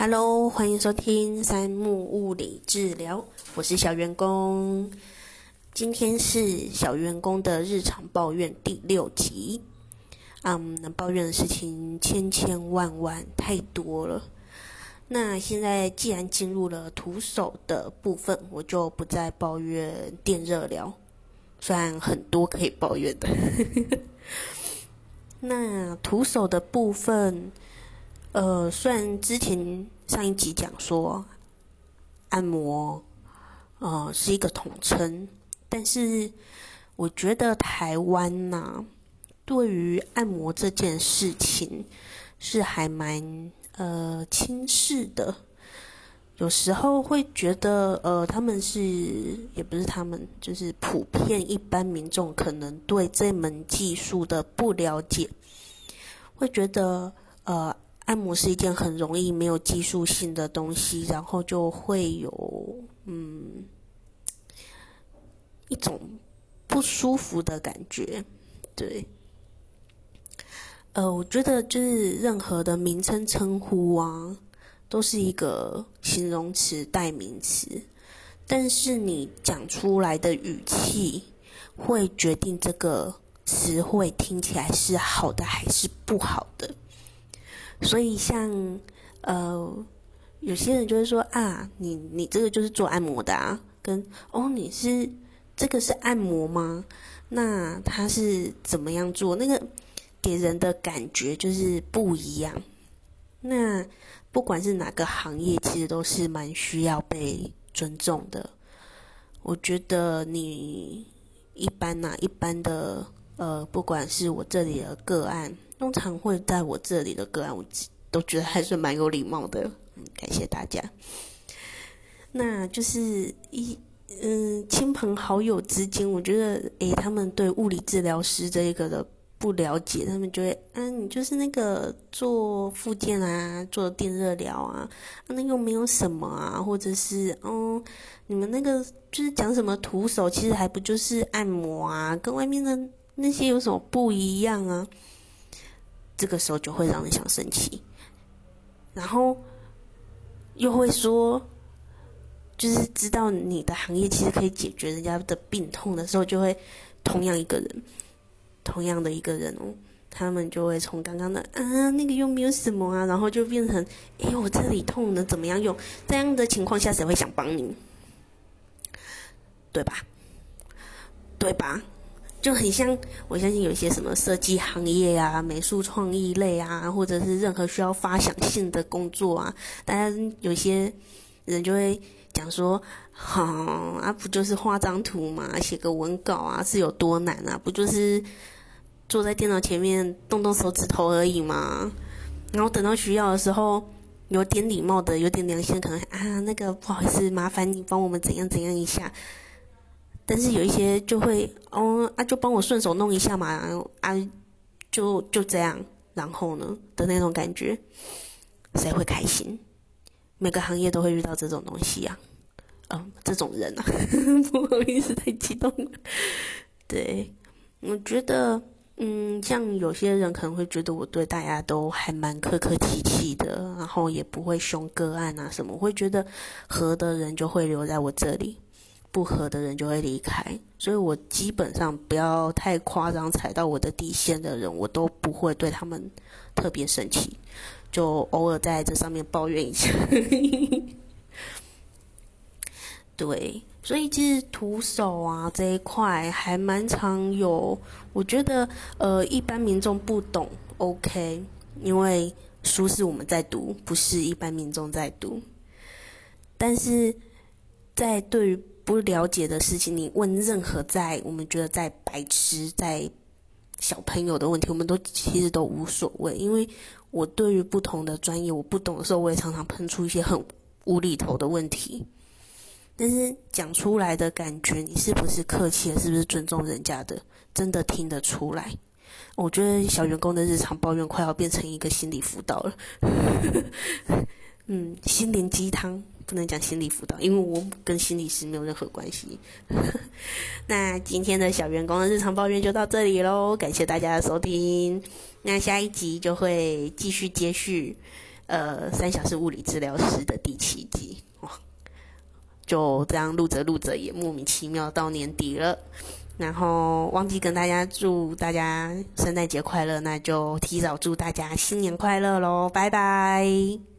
Hello，欢迎收听三木物理治疗，我是小员工。今天是小员工的日常抱怨第六集。嗯，能抱怨的事情千千万万太多了。那现在既然进入了徒手的部分，我就不再抱怨电热疗，虽然很多可以抱怨的。那徒手的部分。呃，虽然之前上一集讲说按摩，呃是一个统称，但是我觉得台湾呐，对于按摩这件事情是还蛮呃轻视的。有时候会觉得，呃，他们是也不是他们，就是普遍一般民众可能对这门技术的不了解，会觉得呃。按摩是一件很容易没有技术性的东西，然后就会有嗯一种不舒服的感觉，对。呃，我觉得就是任何的名称称呼啊，都是一个形容词代名词，但是你讲出来的语气会决定这个词汇听起来是好的还是不好的。所以，像呃，有些人就会说啊，你你这个就是做按摩的啊，跟哦，你是这个是按摩吗？那他是怎么样做？那个给人的感觉就是不一样。那不管是哪个行业，其实都是蛮需要被尊重的。我觉得你一般呐，一般的呃，不管是我这里的个案。通常会在我这里的个案，我都觉得还是蛮有礼貌的。嗯，感谢大家。那就是一嗯，亲朋好友之间，我觉得诶，他们对物理治疗师这一个的不了解，他们就会嗯，你就是那个做复健啊，做电热疗啊，那又没有什么啊，或者是嗯，你们那个就是讲什么徒手，其实还不就是按摩啊，跟外面的那些有什么不一样啊？这个时候就会让人想生气，然后又会说，就是知道你的行业其实可以解决人家的病痛的时候，就会同样一个人，同样的一个人哦，他们就会从刚刚的啊那个又没有什么啊，然后就变成哎我这里痛能怎么样用？这样的情况下谁会想帮你？对吧？对吧？就很像，我相信有些什么设计行业啊、美术创意类啊，或者是任何需要发想性的工作啊，大家有些人就会讲说，好啊，不就是画张图嘛，写个文稿啊，是有多难啊？不就是坐在电脑前面动动手指头而已嘛？然后等到需要的时候，有点礼貌的、有点良心，可能啊，那个不好意思，麻烦你帮我们怎样怎样一下。但是有一些就会哦啊，就帮我顺手弄一下嘛，然后啊，就就这样，然后呢的那种感觉，谁会开心？每个行业都会遇到这种东西呀，嗯，这种人啊，不好意思，太激动了。对，我觉得，嗯，像有些人可能会觉得我对大家都还蛮客客气气的，然后也不会凶个案啊什么，会觉得合的人就会留在我这里。不合的人就会离开，所以我基本上不要太夸张踩到我的底线的人，我都不会对他们特别生气，就偶尔在这上面抱怨一下。对，所以其实徒手啊这一块还蛮常有，我觉得呃一般民众不懂，OK，因为书是我们在读，不是一般民众在读，但是在对于不了解的事情，你问任何在我们觉得在白痴、在小朋友的问题，我们都其实都无所谓。因为我对于不同的专业，我不懂的时候，我也常常喷出一些很无厘头的问题。但是讲出来的感觉，你是不是客气？是不是尊重人家的？真的听得出来？我觉得小员工的日常抱怨快要变成一个心理辅导了。嗯，心灵鸡汤。不能讲心理辅导，因为我跟心理师没有任何关系。那今天的小员工的日常抱怨就到这里喽，感谢大家的收听。那下一集就会继续接续，呃三小时物理治疗师的第七集哇，就这样录着录着也莫名其妙到年底了。然后忘记跟大家祝大家圣诞节快乐，那就提早祝大家新年快乐喽！拜拜。